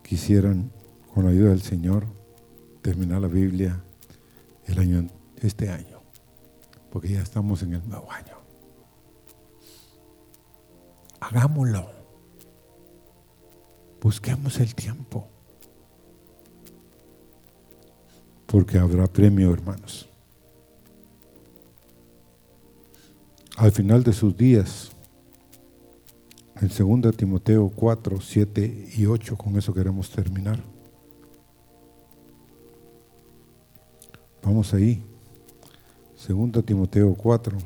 quisieran, con la ayuda del Señor, terminar la Biblia el año, este año? Porque ya estamos en el nuevo año. Hagámoslo. Busquemos el tiempo. Porque habrá premio, hermanos. Al final de sus días, en 2 Timoteo 4, 7 y 8, con eso queremos terminar. Vamos ahí. 2 Timoteo 4.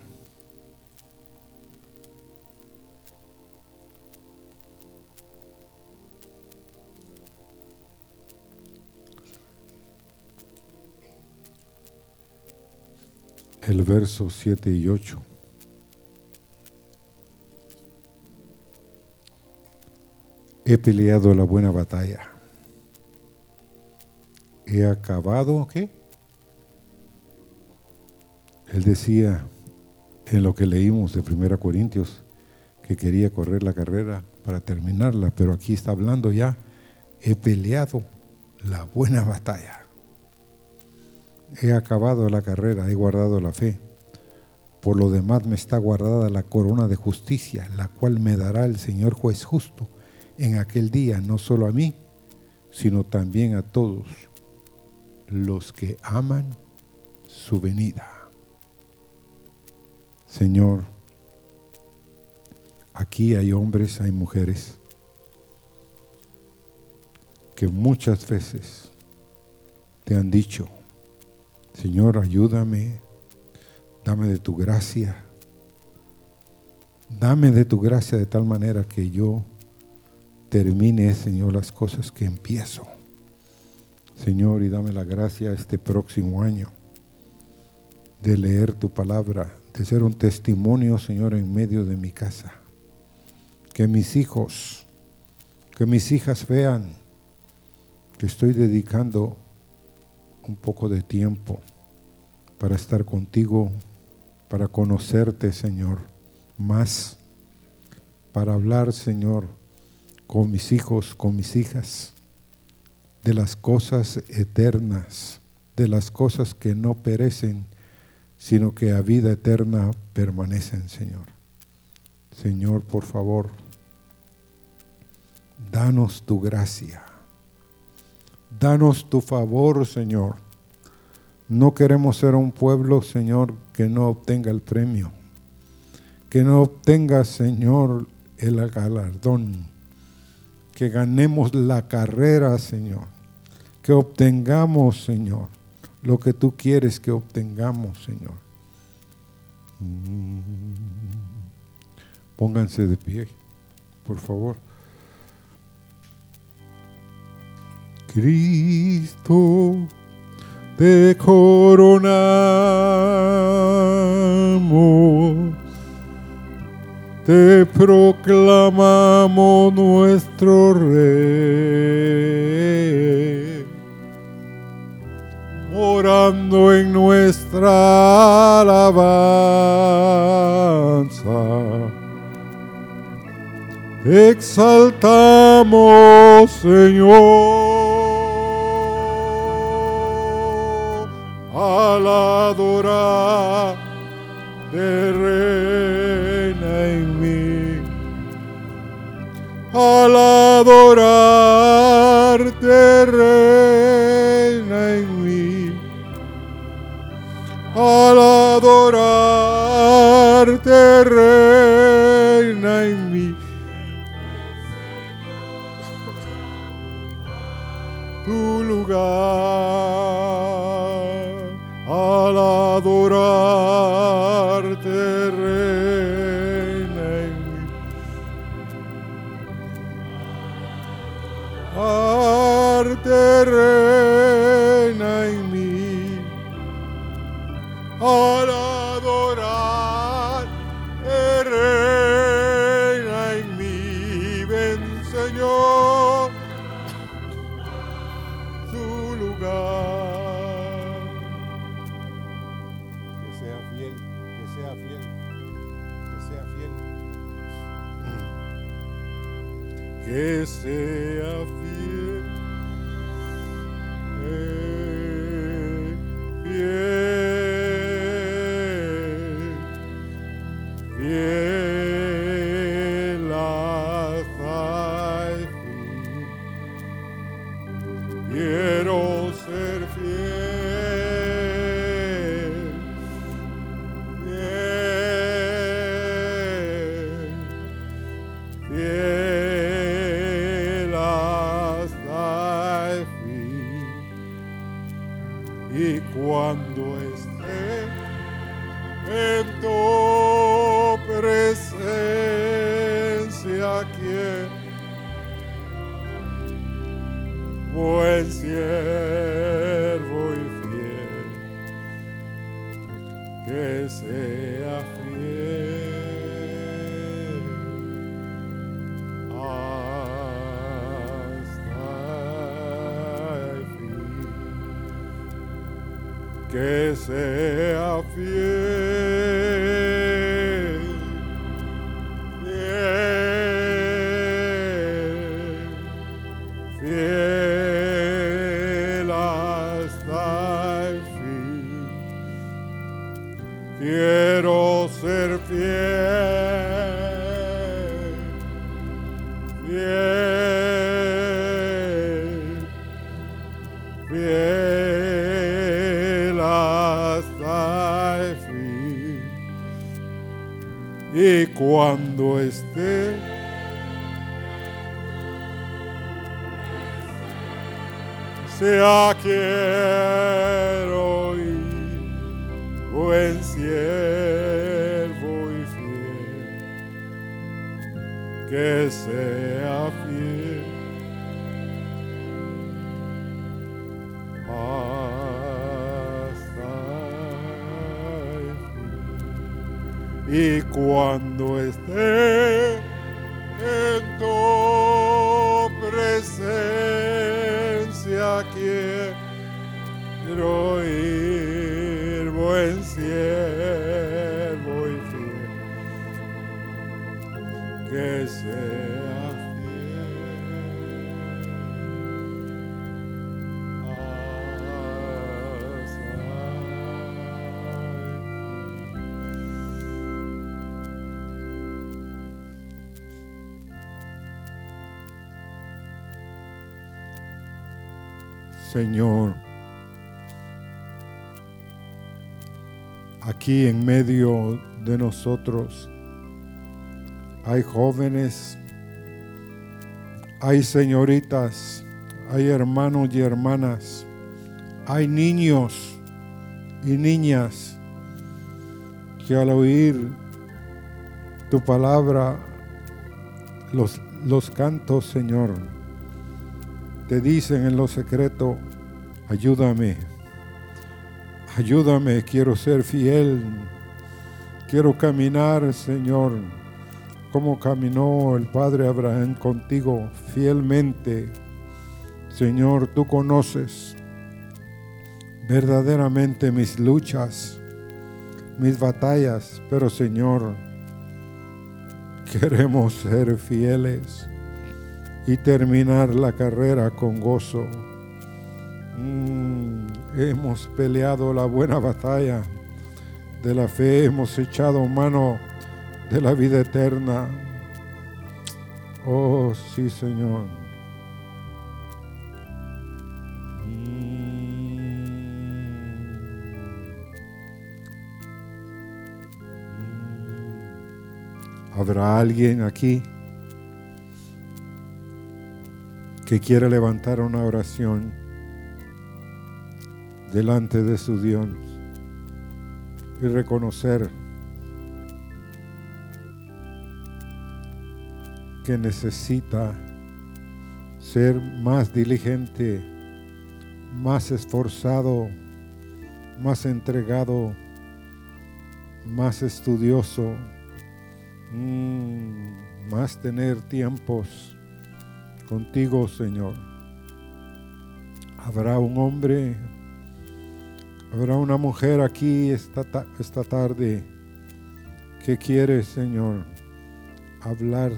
El verso 7 y 8. He peleado la buena batalla. He acabado, ¿qué? Él decía en lo que leímos de 1 Corintios que quería correr la carrera para terminarla, pero aquí está hablando ya, he peleado la buena batalla. He acabado la carrera, he guardado la fe. Por lo demás me está guardada la corona de justicia, la cual me dará el Señor juez justo en aquel día, no solo a mí, sino también a todos los que aman su venida. Señor, aquí hay hombres, hay mujeres que muchas veces te han dicho, Señor, ayúdame, dame de tu gracia, dame de tu gracia de tal manera que yo termine, Señor, las cosas que empiezo. Señor, y dame la gracia este próximo año de leer tu palabra, de ser un testimonio, Señor, en medio de mi casa. Que mis hijos, que mis hijas vean que estoy dedicando un poco de tiempo para estar contigo, para conocerte, Señor, más, para hablar, Señor, con mis hijos, con mis hijas, de las cosas eternas, de las cosas que no perecen, sino que a vida eterna permanecen, Señor. Señor, por favor, danos tu gracia. Danos tu favor, Señor. No queremos ser un pueblo, Señor, que no obtenga el premio, que no obtenga, Señor, el galardón que ganemos la carrera, Señor. Que obtengamos, Señor, lo que tú quieres que obtengamos, Señor. Pónganse de pie, por favor. Cristo, te coronamos te proclamamos nuestro Rey, morando en nuestra alabanza. Exaltamos, Señor. al adorar de reina en mí, al adorar de reina adorar que sea fiel, medio de nosotros. Hay jóvenes, hay señoritas, hay hermanos y hermanas, hay niños y niñas que al oír tu palabra, los, los cantos, Señor, te dicen en lo secreto, ayúdame, ayúdame, quiero ser fiel, quiero caminar, Señor, como caminó el Padre Abraham contigo fielmente. Señor, tú conoces verdaderamente mis luchas, mis batallas, pero Señor, queremos ser fieles y terminar la carrera con gozo. Mm, hemos peleado la buena batalla de la fe, hemos echado mano de la vida eterna. Oh, sí, Señor. ¿Habrá alguien aquí que quiera levantar una oración delante de su Dios y reconocer que necesita ser más diligente, más esforzado, más entregado, más estudioso, Mm, más tener tiempos contigo, Señor. Habrá un hombre, habrá una mujer aquí esta, esta tarde que quiere, Señor, hablar,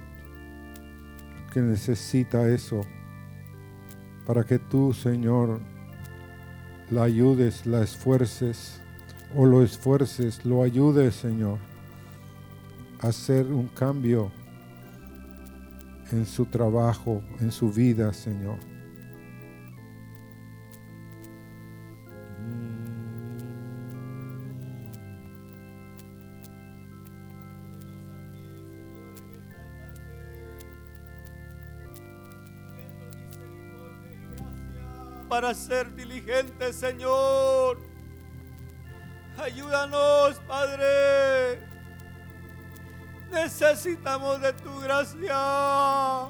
que necesita eso, para que tú, Señor, la ayudes, la esfuerces, o lo esfuerces, lo ayudes, Señor hacer un cambio en su trabajo, en su vida, Señor. Para ser diligente, Señor. Ayúdanos, Padre Necesitamos de tu gracia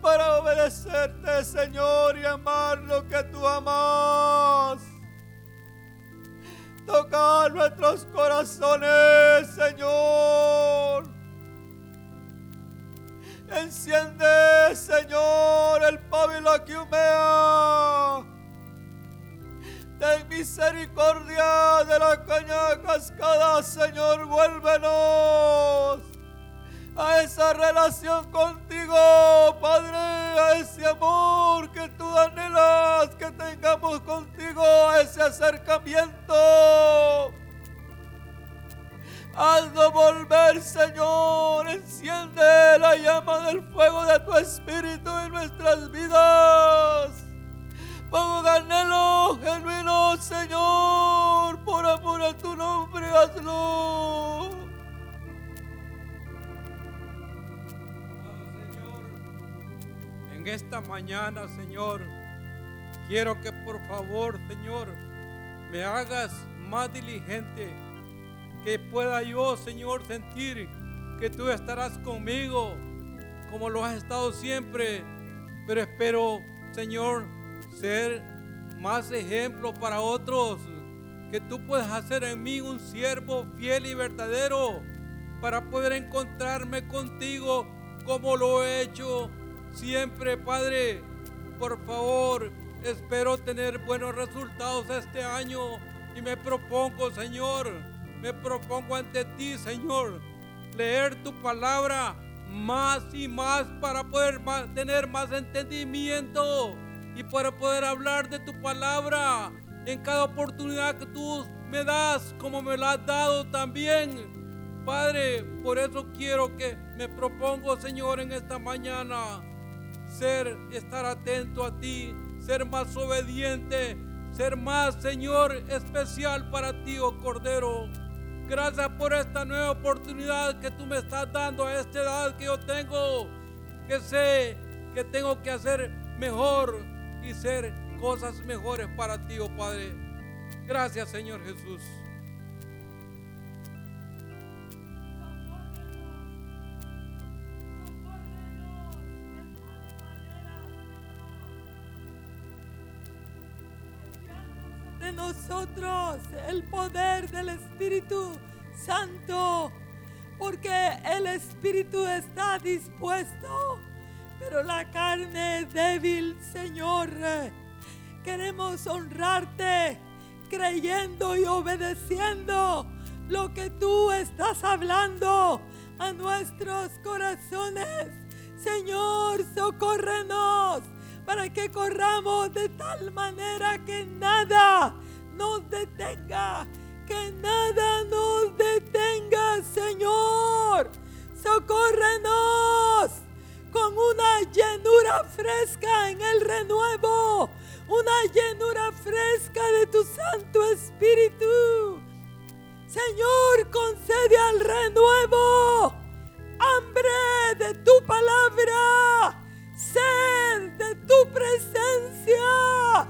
para obedecerte, Señor, y amar lo que tú amas. Tocar nuestros corazones, Señor. Enciende, Señor, el pábilo que humea Ten misericordia de la caña cascada, Señor, vuélvenos a esa relación contigo, Padre, a ese amor que tú anhelas que tengamos contigo, a ese acercamiento. Hazlo volver, Señor, enciende la llama del fuego de tu Espíritu en nuestras vidas. Pongo anhelo genuino, Señor, por amor a tu nombre, hazlo. Señor, en esta mañana, Señor, quiero que por favor, Señor, me hagas más diligente, que pueda yo, Señor, sentir que tú estarás conmigo, como lo has estado siempre, pero espero, Señor, ser más ejemplo para otros, que tú puedas hacer en mí un siervo fiel y verdadero para poder encontrarme contigo como lo he hecho siempre, Padre. Por favor, espero tener buenos resultados este año y me propongo, Señor, me propongo ante ti, Señor, leer tu palabra más y más para poder tener más entendimiento y para poder hablar de tu palabra en cada oportunidad que tú me das, como me la has dado también. Padre, por eso quiero que me propongo, Señor, en esta mañana, ser, estar atento a ti, ser más obediente, ser más, Señor, especial para ti, oh Cordero. Gracias por esta nueva oportunidad que tú me estás dando a esta edad que yo tengo, que sé que tengo que hacer mejor, y ser cosas mejores para ti, oh Padre. Gracias, Señor Jesús. Nosotros el poder del Espíritu Santo, porque el Espíritu está dispuesto pero la carne es débil, Señor. Queremos honrarte creyendo y obedeciendo lo que tú estás hablando a nuestros corazones. Señor, socórrenos para que corramos de tal manera que nada nos detenga, que nada nos detenga, Señor. Socórrenos con una llenura fresca en el renuevo, una llenura fresca de tu Santo Espíritu. Señor, concede al renuevo hambre de tu palabra, sed de tu presencia.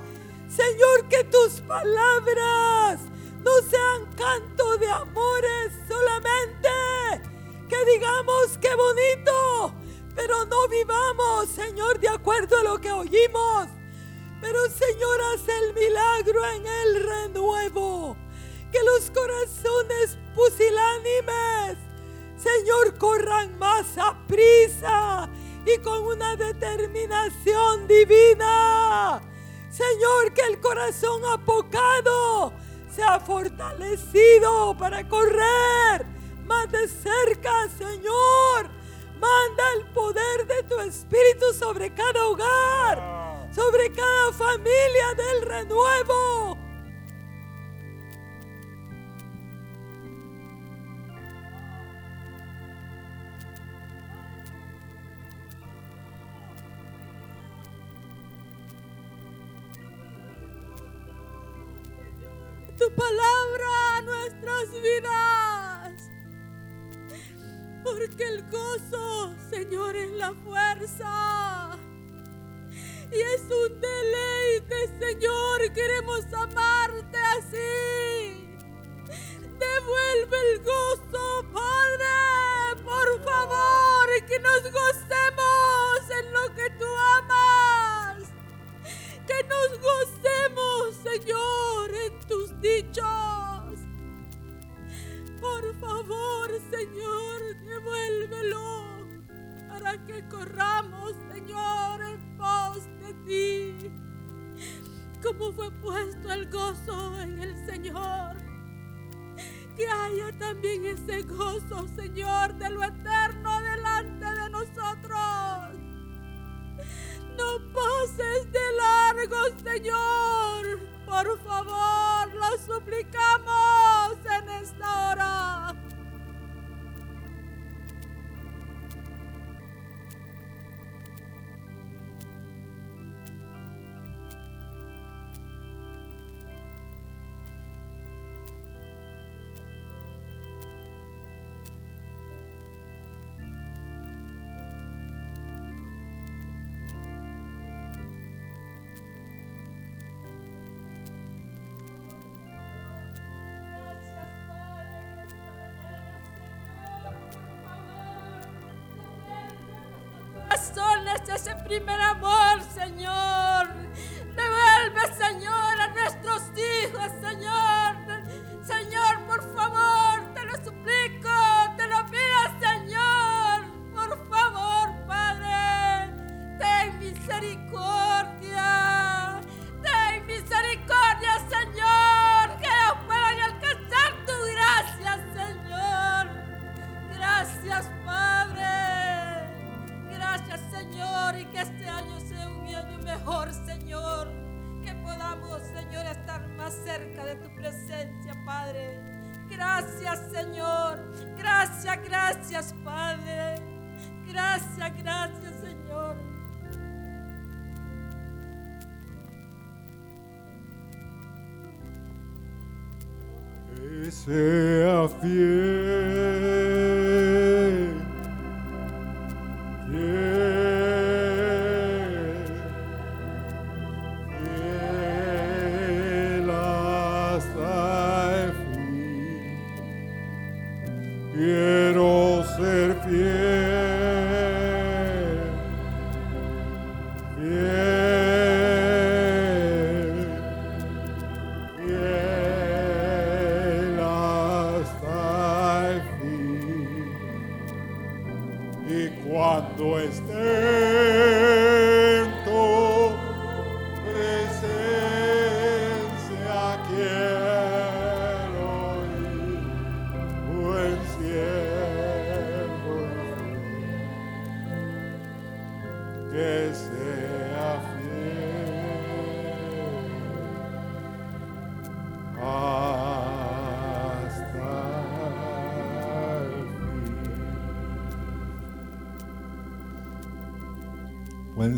Señor, que tus palabras no sean canto de amores solamente, que digamos qué bonito, pero no vivamos, Señor, de acuerdo a lo que oímos. Pero Señor, haz el milagro en el renuevo. Que los corazones pusilánimes, Señor, corran más a prisa y con una determinación divina. Señor, que el corazón apocado sea fortalecido para correr más de cerca, Señor. Manda el poder de tu Espíritu sobre cada hogar, sobre cada familia del renuevo. Vidas. Porque el gozo, Señor, es la fuerza. Y es un deleite, Señor. Queremos amarte así. Devuelve el gozo, Padre. Por favor, que nos gocemos en lo que tú amas. Que nos gocemos, Señor, en tus dichos. Por favor, Señor, devuélvelo para que corramos, Señor, en pos de ti. Como fue puesto el gozo en el Señor. Que haya también ese gozo, Señor, de lo eterno delante de nosotros. No pases de largo, Señor. Por favor, lo suplicamos en esta hora. Ese primer amor, Señor. Devuelve, Señor, a nuestros hijos, Señor. Señor, por favor, te lo suplico, te lo pido, Señor. Por favor, Padre, ten misericordia. Señor. Que podamos, Señor, estar más cerca de tu presencia, Padre. Gracias, Señor. Gracias, gracias, Padre. Gracias, gracias, Señor. Que sea fiel.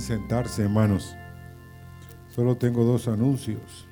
Sentarse, hermanos. Solo tengo dos anuncios.